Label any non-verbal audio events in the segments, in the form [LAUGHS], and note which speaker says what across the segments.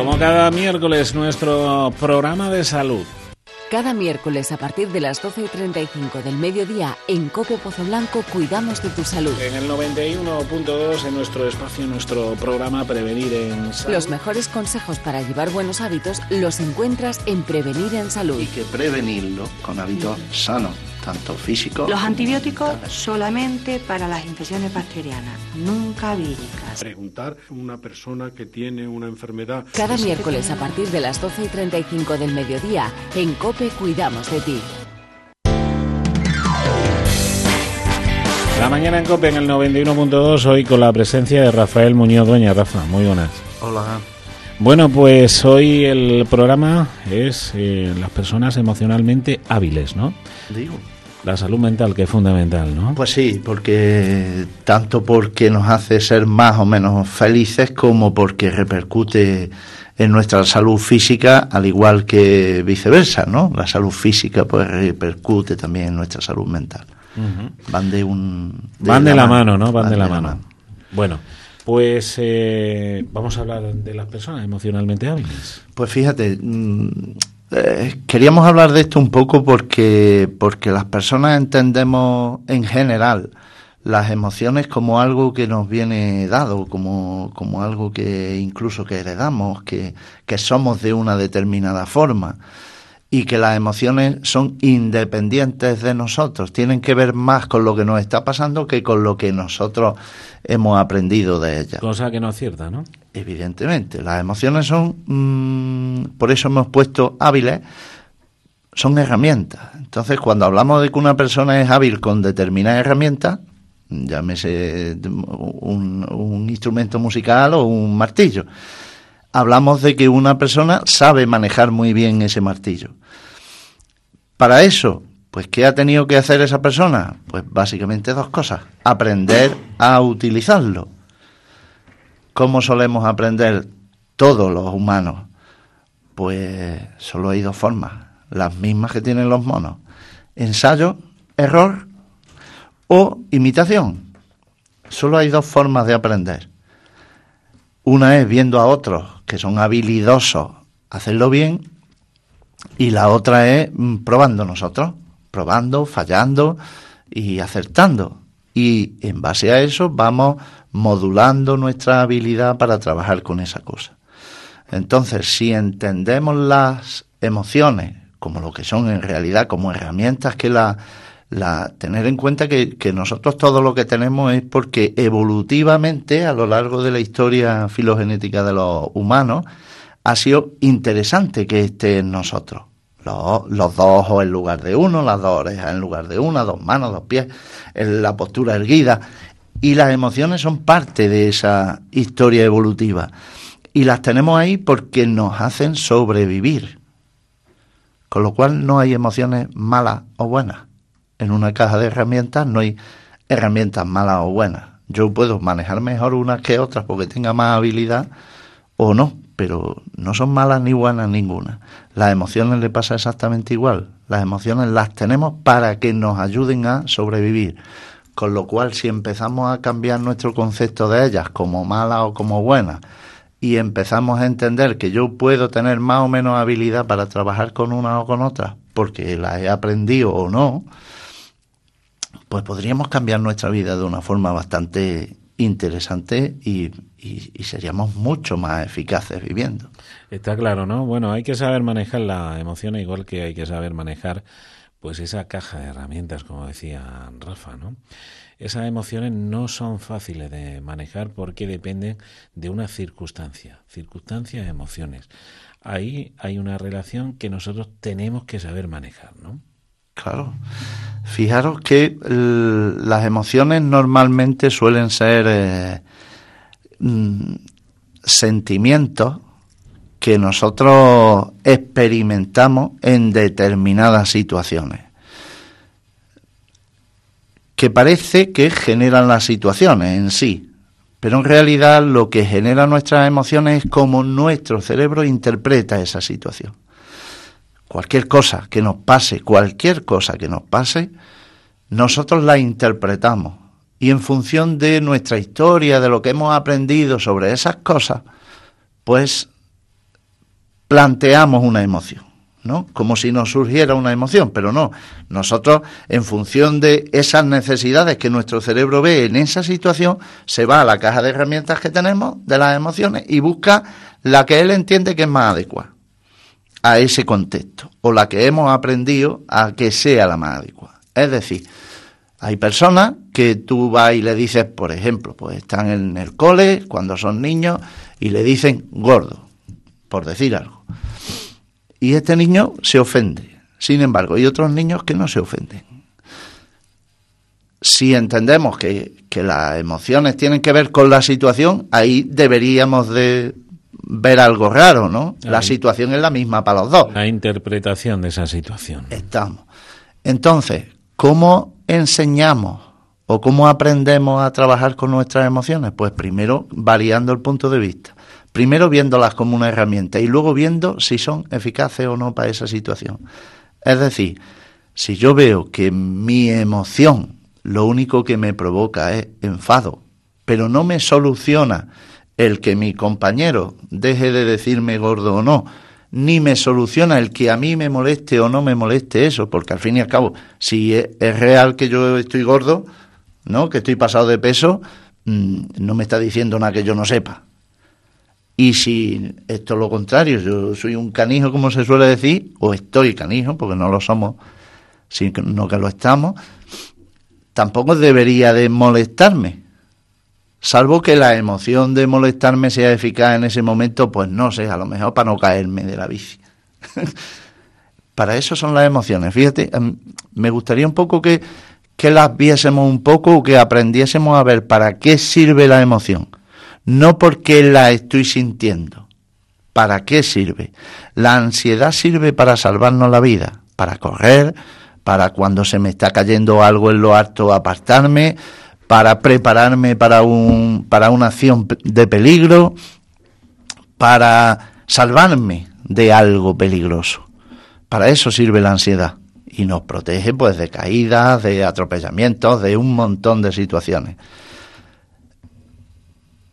Speaker 1: Como cada miércoles, nuestro programa de salud.
Speaker 2: Cada miércoles a partir de las 12 y 35 del mediodía en Cope Pozo Blanco cuidamos de tu salud.
Speaker 1: En el 91.2 en nuestro espacio, en nuestro programa Prevenir en Salud.
Speaker 2: Los mejores consejos para llevar buenos hábitos los encuentras en Prevenir en Salud.
Speaker 3: Y que prevenirlo con hábitos sanos, tanto físicos.
Speaker 4: Los antibióticos solamente para las infecciones bacterianas, nunca víricas.
Speaker 5: Preguntar a una persona que tiene una enfermedad.
Speaker 2: Cada miércoles a partir de las 12 y 35 del mediodía en Cope cuidamos de ti.
Speaker 1: La mañana en COPE en el 91.2 hoy con la presencia de Rafael Muñoz Dueña. Rafa, muy buenas.
Speaker 3: Hola.
Speaker 1: Bueno, pues hoy el programa es eh, las personas emocionalmente hábiles, ¿no?
Speaker 3: Digo.
Speaker 1: La salud mental, que es fundamental, ¿no?
Speaker 3: Pues sí, porque tanto porque nos hace ser más o menos felices como porque repercute en nuestra salud física, al igual que viceversa, ¿no? La salud física pues repercute también en nuestra salud mental. Van de un...
Speaker 1: Van de la mano, ¿no? Van, de la mano. Bueno, pues eh, vamos a hablar de las personas emocionalmente hábiles.
Speaker 3: Pues fíjate, mm, eh, queríamos hablar de esto un poco porque, porque las personas entendemos en general las emociones como algo que nos viene dado, como, como algo que incluso que heredamos, que, que somos de una determinada forma y que las emociones son independientes de nosotros, tienen que ver más con lo que nos está pasando que con lo que nosotros hemos aprendido de ellas.
Speaker 1: Cosa que no es cierta, ¿no?
Speaker 3: Evidentemente, las emociones son, mm, por eso hemos puesto hábiles, son herramientas. Entonces, cuando hablamos de que una persona es hábil con determinadas herramientas, llámese un, un instrumento musical o un martillo, hablamos de que una persona sabe manejar muy bien ese martillo. Para eso, pues ¿qué ha tenido que hacer esa persona? Pues básicamente dos cosas. Aprender a utilizarlo. ¿Cómo solemos aprender todos los humanos? Pues solo hay dos formas, las mismas que tienen los monos. Ensayo, error o imitación. Solo hay dos formas de aprender. Una es viendo a otros que son habilidosos hacerlo bien y la otra es mm, probando nosotros, probando, fallando y acertando. Y en base a eso vamos modulando nuestra habilidad para trabajar con esa cosa. Entonces, si entendemos las emociones como lo que son en realidad, como herramientas que la, la tener en cuenta que, que, nosotros todo lo que tenemos es porque evolutivamente a lo largo de la historia filogenética de los humanos ha sido interesante que esté en nosotros. Los, los dos ojos en lugar de uno, las dos orejas en lugar de una, dos manos, dos pies, la postura erguida. Y las emociones son parte de esa historia evolutiva. Y las tenemos ahí porque nos hacen sobrevivir. Con lo cual no hay emociones malas o buenas en una caja de herramientas no hay herramientas malas o buenas. Yo puedo manejar mejor unas que otras porque tenga más habilidad o no, pero no son malas ni buenas ninguna. Las emociones le pasa exactamente igual. Las emociones las tenemos para que nos ayuden a sobrevivir. Con lo cual, si empezamos a cambiar nuestro concepto de ellas como malas o como buenas, y empezamos a entender que yo puedo tener más o menos habilidad para trabajar con una o con otra, porque las he aprendido o no, pues podríamos cambiar nuestra vida de una forma bastante interesante y, seríamos mucho más eficaces viviendo.
Speaker 1: Está claro, ¿no? Bueno, hay que saber manejar la emoción igual que hay que saber manejar pues esa caja de herramientas, como decía Rafa, ¿no? Esas emociones no son fáciles de manejar porque dependen de una circunstancia, circunstancias, emociones. Ahí hay una relación que nosotros tenemos que saber manejar, ¿no?
Speaker 3: Claro. Fijaros que las emociones normalmente suelen ser eh, mm, sentimientos que nosotros experimentamos en determinadas situaciones que parece que generan las situaciones en sí, pero en realidad lo que genera nuestras emociones es cómo nuestro cerebro interpreta esa situación. Cualquier cosa que nos pase, cualquier cosa que nos pase, nosotros la interpretamos y en función de nuestra historia, de lo que hemos aprendido sobre esas cosas, pues planteamos una emoción. ¿no? Como si nos surgiera una emoción, pero no. Nosotros, en función de esas necesidades que nuestro cerebro ve en esa situación, se va a la caja de herramientas que tenemos de las emociones y busca la que él entiende que es más adecuada a ese contexto, o la que hemos aprendido a que sea la más adecuada. Es decir, hay personas que tú vas y le dices, por ejemplo, pues están en el cole cuando son niños y le dicen gordo, por decir algo y este niño se ofende. Sin embargo, hay otros niños que no se ofenden. Si entendemos que, las emociones tienen que ver con la situación, ahí deberíamos de ver algo raro, ¿no? La situación es la misma para los dos.
Speaker 1: La interpretación de esa situación.
Speaker 3: Estamos. Entonces, ¿cómo enseñamos o cómo aprendemos a trabajar con nuestras emociones? Pues primero variando el punto de vista primero viéndolas como una herramienta y luego viendo si son eficaces o no para esa situación. Es decir, si yo veo que mi emoción lo único que me provoca es enfado, pero no me soluciona el que mi compañero deje de decirme gordo o no, ni me soluciona el que a mí me moleste o no me moleste eso, porque al fin y al cabo, si es, real que yo estoy gordo, ¿no? que estoy pasado de peso, mm, no me está diciendo nada que yo no sepa. Y si esto es lo contrario, yo soy un canijo, como se suele decir, o estoy canijo, porque no lo somos, sino que lo estamos, tampoco debería de molestarme. Salvo que la emoción de molestarme sea eficaz en ese momento, pues no sé, a lo mejor para no caerme de la bici. [LAUGHS] para eso son las emociones. Fíjate, em, me gustaría un poco que, que las viésemos un poco, que aprendiésemos a ver para qué sirve la emoción no porque la estoy sintiendo. ¿Para qué sirve? La ansiedad sirve para salvarnos la vida, para correr, para cuando se me está cayendo algo en lo alto apartarme, para prepararme para un para una acción de peligro, para salvarme de algo peligroso. Para eso sirve la ansiedad y nos protege pues de caídas, de atropellamientos, de un montón de situaciones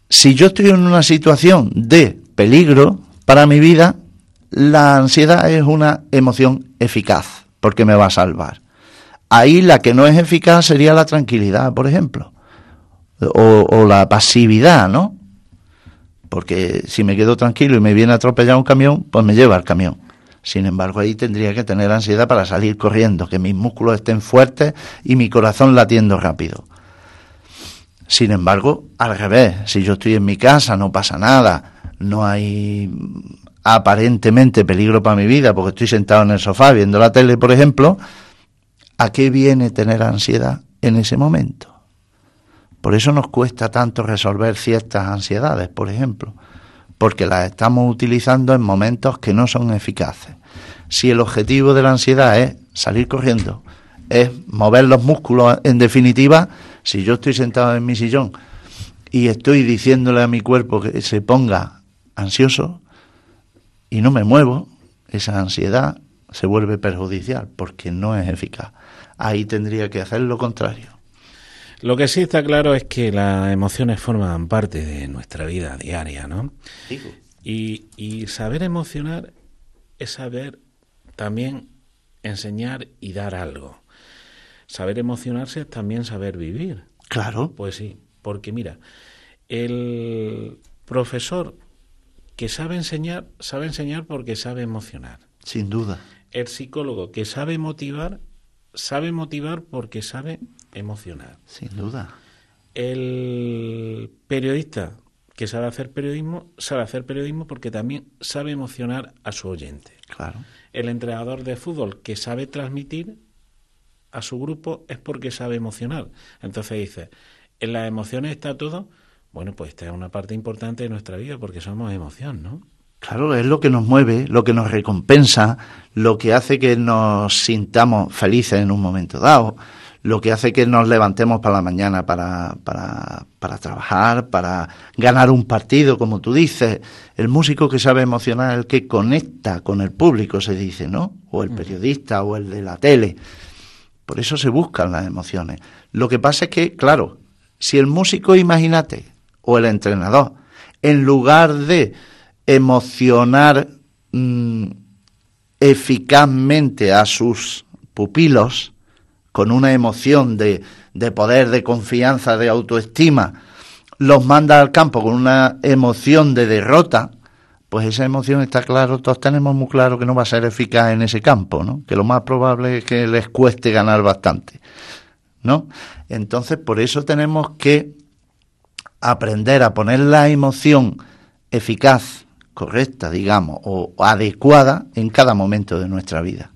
Speaker 3: si yo estoy en una situación de peligro para mi vida, la ansiedad es una emoción eficaz, porque me va a salvar. Ahí la que no es eficaz sería la tranquilidad, por ejemplo, o, la pasividad, ¿no? Porque si me quedo tranquilo y me viene a atropellar un camión, pues me lleva al camión. Sin embargo, ahí tendría que tener ansiedad para salir corriendo, que mis músculos estén fuertes y mi corazón latiendo rápido. Sin embargo, al revés, si yo estoy en mi casa, no pasa nada, no hay aparentemente peligro para mi vida porque estoy sentado en el sofá viendo la tele, por ejemplo, ¿a qué viene tener ansiedad en ese momento? Por eso nos cuesta tanto resolver ciertas ansiedades, por ejemplo, porque las estamos utilizando en momentos que no son eficaces. Si el objetivo de la ansiedad es salir corriendo, es mover los músculos, en definitiva, si yo estoy sentado en mi sillón y estoy diciéndole a mi cuerpo que se ponga ansioso y no me muevo, esa ansiedad se vuelve perjudicial porque no es eficaz. Ahí tendría que hacer lo contrario.
Speaker 1: Lo que sí está claro es que las emociones forman parte de nuestra vida diaria, ¿no? Y, y saber emocionar es saber también enseñar y dar algo. Saber emocionarse es también saber vivir.
Speaker 3: Claro.
Speaker 1: Pues sí, porque mira, el profesor que sabe enseñar, sabe enseñar porque sabe emocionar.
Speaker 3: Sin duda.
Speaker 1: El psicólogo que sabe motivar, sabe motivar porque sabe emocionar.
Speaker 3: Sin duda.
Speaker 1: El periodista que sabe hacer periodismo, sabe hacer periodismo porque también sabe emocionar a su oyente.
Speaker 3: Claro.
Speaker 1: El entrenador de fútbol que sabe transmitir a su grupo es porque sabe emocionar. Entonces dice, en las emociones está todo. bueno, pues esta es una parte importante de nuestra vida porque somos emoción, ¿no?
Speaker 3: Claro, es lo que nos mueve, lo que nos recompensa, lo que hace que nos sintamos felices en un momento dado, lo que hace que nos levantemos para la mañana para, para, para trabajar, para ganar un partido, como tú dices. El músico que sabe emocionar, el que conecta con el público, se dice, ¿no? O el periodista o el de la tele. Por eso se buscan las emociones. Lo que pasa es que, claro, si el músico, imagínate, o el entrenador, en lugar de emocionar mm, eficazmente a sus pupilos con una emoción de, de poder, de confianza, de autoestima, los manda al campo con una emoción de derrota, pues esa emoción está claro, todos tenemos muy claro que no va a ser eficaz en ese campo, ¿no? Que lo más probable es que les cueste ganar bastante, ¿no? Entonces, por eso tenemos que aprender a poner la emoción eficaz correcta, digamos, o adecuada en cada momento de nuestra vida.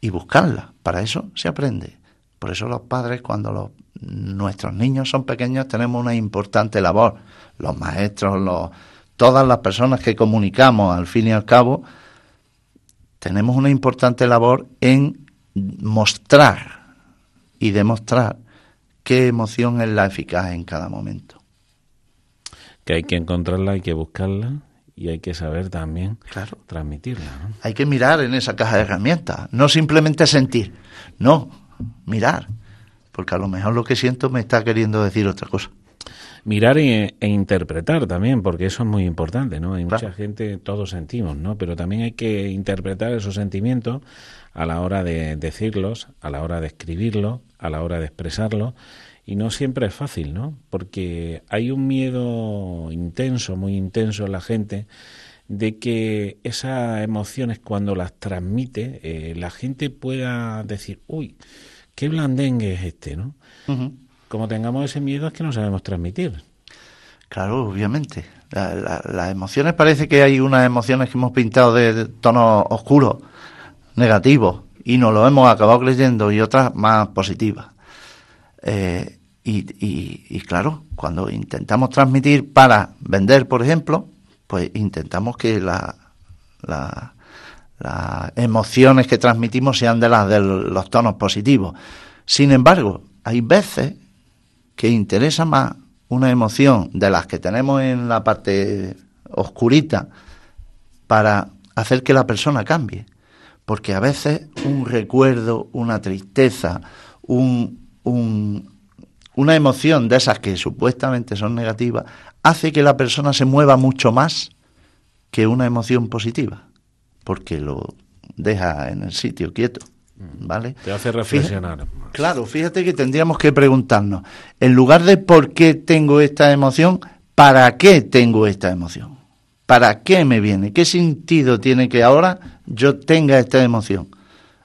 Speaker 3: Y buscarla. Para eso se aprende. Por eso los padres, cuando los, nuestros niños son pequeños, tenemos una importante labor. Los maestros, los, todas las personas que comunicamos, al fin y al cabo, tenemos una importante labor en mostrar y demostrar qué emoción es la eficaz en cada momento.
Speaker 1: Que hay que encontrarla, hay que buscarla y hay que saber también transmitirla.
Speaker 3: Hay que mirar en esa caja de herramientas, no simplemente sentir, no, mirar, porque a lo mejor lo que siento me está queriendo decir otra cosa.
Speaker 1: Mirar e, interpretar también, porque eso es muy importante, ¿no? Hay mucha gente, todos sentimos, ¿no? Pero también hay que interpretar esos sentimientos a la hora de decirlos, a la hora de escribirlos, a la hora de expresarlos y no siempre es fácil, ¿no? Porque hay un miedo intenso, muy intenso en la gente, de que esas emociones cuando las transmite, eh, la gente pueda decir, uy, qué blandengue es este, ¿no? Como tengamos ese miedo es que no sabemos transmitir.
Speaker 3: Claro, obviamente. las emociones parece que hay unas emociones que hemos pintado de, tono oscuro, negativos, y nos lo hemos acabado creyendo, y otras más positivas. Eh, y, claro, cuando intentamos transmitir para vender, por ejemplo, pues intentamos que la, las emociones que transmitimos sean de las de los tonos positivos. Sin embargo, hay veces que interesa más una emoción de las que tenemos en la parte oscurita para hacer que la persona cambie. Porque a veces un recuerdo, una tristeza, un, un, una emoción de esas que supuestamente son negativas, hace que la persona se mueva mucho más que una emoción positiva, porque lo deja en el sitio quieto. ¿Vale?
Speaker 1: Te hace reflexionar.
Speaker 3: claro, fíjate que tendríamos que preguntarnos, en lugar de por qué tengo esta emoción, ¿para qué tengo esta emoción? ¿Para qué me viene? ¿Qué sentido tiene que ahora yo tenga esta emoción?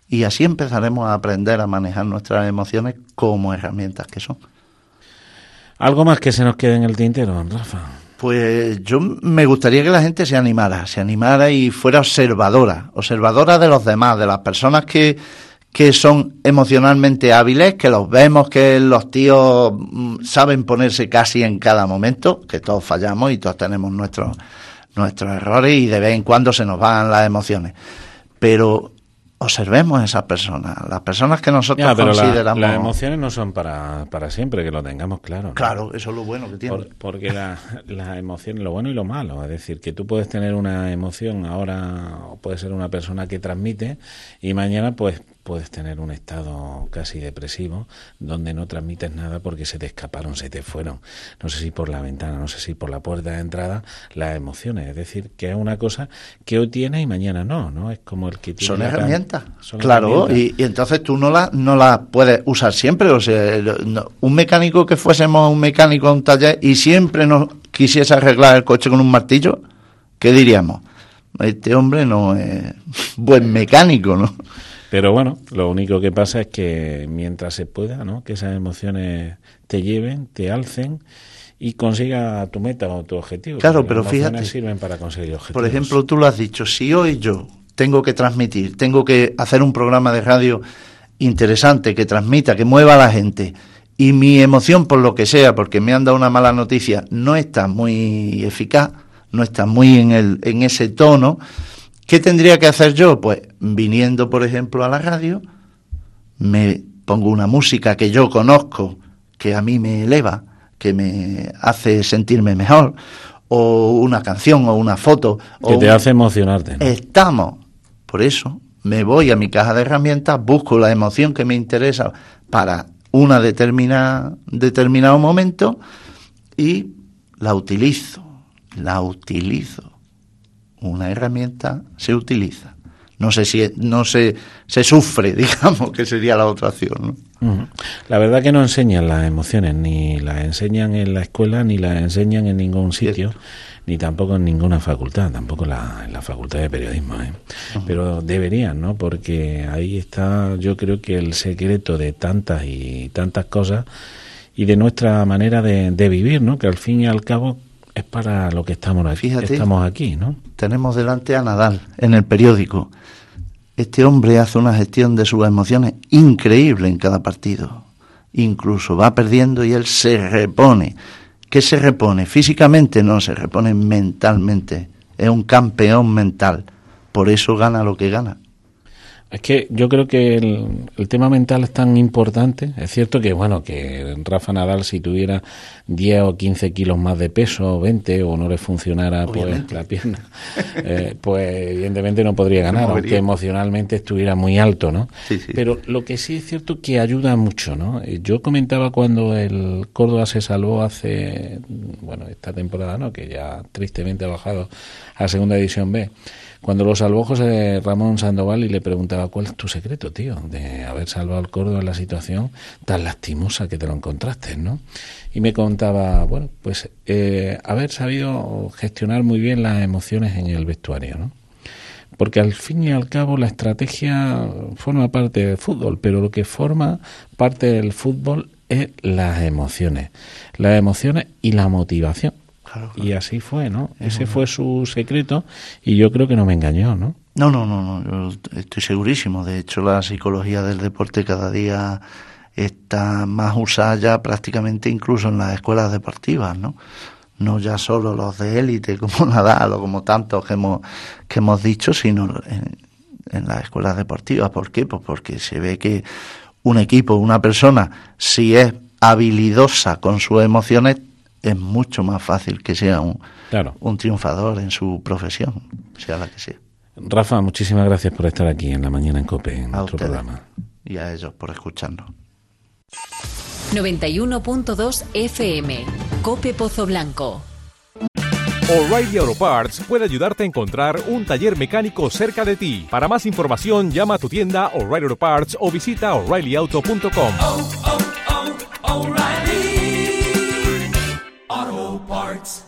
Speaker 3: Y así empezaremos a aprender a manejar nuestras emociones como herramientas que son.
Speaker 1: ¿Algo más que se nos quede en el tintero, Rafa?
Speaker 3: Pues yo me gustaría que la gente se animara, se animara y fuera observadora, observadora de los demás, de las personas que, que son emocionalmente hábiles, que los vemos que los tíos mm, saben ponerse casi en cada momento, que todos fallamos y todos tenemos nuestros nuestros errores y de vez en cuando se nos van las emociones. Pero observemos a esas personas, las personas que nosotros consideramos.
Speaker 1: las emociones no son para, para siempre, que lo tengamos claro.
Speaker 3: Claro, eso es lo bueno que tiene.
Speaker 1: porque las la emociones, lo bueno y lo malo, es decir, que tú puedes tener una emoción ahora, o puedes ser una persona que transmite, y mañana pues puedes tener un estado casi depresivo donde no transmites nada porque se te escaparon, se te fueron. No sé si por la ventana, no sé si por la puerta de entrada, las emociones. Es decir, que es una cosa que hoy tienes y mañana no, ¿no? Es como el que
Speaker 3: tiene. Son herramientas. claro, Y, entonces tú no las no la puedes usar siempre. O sea, un mecánico que fuésemos un mecánico a un taller y siempre nos quisiese arreglar el coche con un martillo, ¿qué diríamos? Este hombre no es [LAUGHS] buen mecánico, ¿no?
Speaker 1: Pero bueno, lo único que pasa es que mientras se pueda, ¿no? que esas emociones te lleven, te alcen y consiga tu meta o tu objetivo.
Speaker 3: Claro, pero fíjate.
Speaker 1: sirven para conseguir objetivos.
Speaker 3: Por ejemplo, tú lo has dicho, si hoy yo tengo que transmitir, tengo que hacer un programa de radio interesante, que transmita, que mueva a la gente, y mi emoción por lo que sea, porque me han dado una mala noticia, no está muy eficaz, no está muy en, el, en ese tono, ¿qué tendría que hacer yo? Pues viniendo, por ejemplo, a la radio, me pongo una música que yo conozco, que a mí me eleva, que me hace sentirme mejor, o una canción o una foto.
Speaker 1: Que te hace emocionarte.
Speaker 3: Estamos. Por eso me voy a mi caja de herramientas, busco la emoción que me interesa para una determinada determinado momento y la utilizo, la utilizo. Una herramienta se utiliza. No sé si no se, se sufre, [LAUGHS] digamos, que sería la otra opción.
Speaker 1: La verdad que no enseñan las emociones, ni las enseñan en la escuela, ni las enseñan en ningún sitio ni tampoco en ninguna facultad, tampoco la, en la facultad de periodismo. ¿eh? Pero deberían, ¿no? Porque ahí está, yo creo que el secreto de tantas y tantas cosas y de nuestra manera de, vivir, ¿no? Que al fin y al cabo es para lo que estamos aquí, estamos aquí, ¿no?
Speaker 3: Tenemos delante a Nadal en el periódico. Este hombre hace una gestión de sus emociones increíble en cada partido. Incluso va perdiendo y él se repone ¿Qué se repone? Físicamente no, se repone mentalmente. Es un campeón mental. Por eso gana lo que gana.
Speaker 1: Es que yo creo que el, tema mental es tan importante. Es cierto que, bueno, que Rafa Nadal, si tuviera 10 o 15 kilos más de peso, o 20, o no le funcionara pues, la pierna, [LAUGHS] eh, pues evidentemente no podría ganar, aunque emocionalmente estuviera muy alto, ¿no? Pero lo que sí es cierto que ayuda mucho, ¿no? Eh, yo comentaba cuando el Córdoba se salvó hace, bueno, esta temporada, ¿no? Que ya tristemente ha bajado a Segunda División B cuando lo salvó José Ramón Sandoval y le preguntaba cuál es tu secreto, tío, de haber salvado al Córdoba en la situación tan lastimosa que te lo encontraste, ¿no? Y me contaba, bueno, pues eh, haber sabido gestionar muy bien las emociones en el vestuario, ¿no? Porque al fin y al cabo la estrategia forma parte del fútbol, pero lo que forma parte del fútbol es las emociones, las emociones y la motivación y así fue, ¿no? Ese fue su secreto y yo creo que no me engañó, ¿no?
Speaker 3: No, no, no, no, yo estoy segurísimo. De hecho, la psicología del deporte cada día está más usada ya prácticamente incluso en las escuelas deportivas, ¿no? No ya solo los de élite como [LAUGHS] Nadal o como tantos que hemos, que hemos dicho, sino en, en las escuelas deportivas. ¿Por qué? Pues porque se ve que un equipo, una persona, si es habilidosa con sus emociones, es mucho más fácil que sea un, un triunfador en su profesión, sea la que sea.
Speaker 1: Rafa, muchísimas gracias por estar aquí en la mañana en COPE, en nuestro programa.
Speaker 3: Y a ellos por escucharnos.
Speaker 2: 91.2 FM, COPE Pozo Blanco.
Speaker 6: O'Reilly Auto Parts puede ayudarte a encontrar un taller mecánico cerca de ti. Para más información, llama a tu tienda O'Reilly Auto Parts o visita oreillyauto.com. Parts.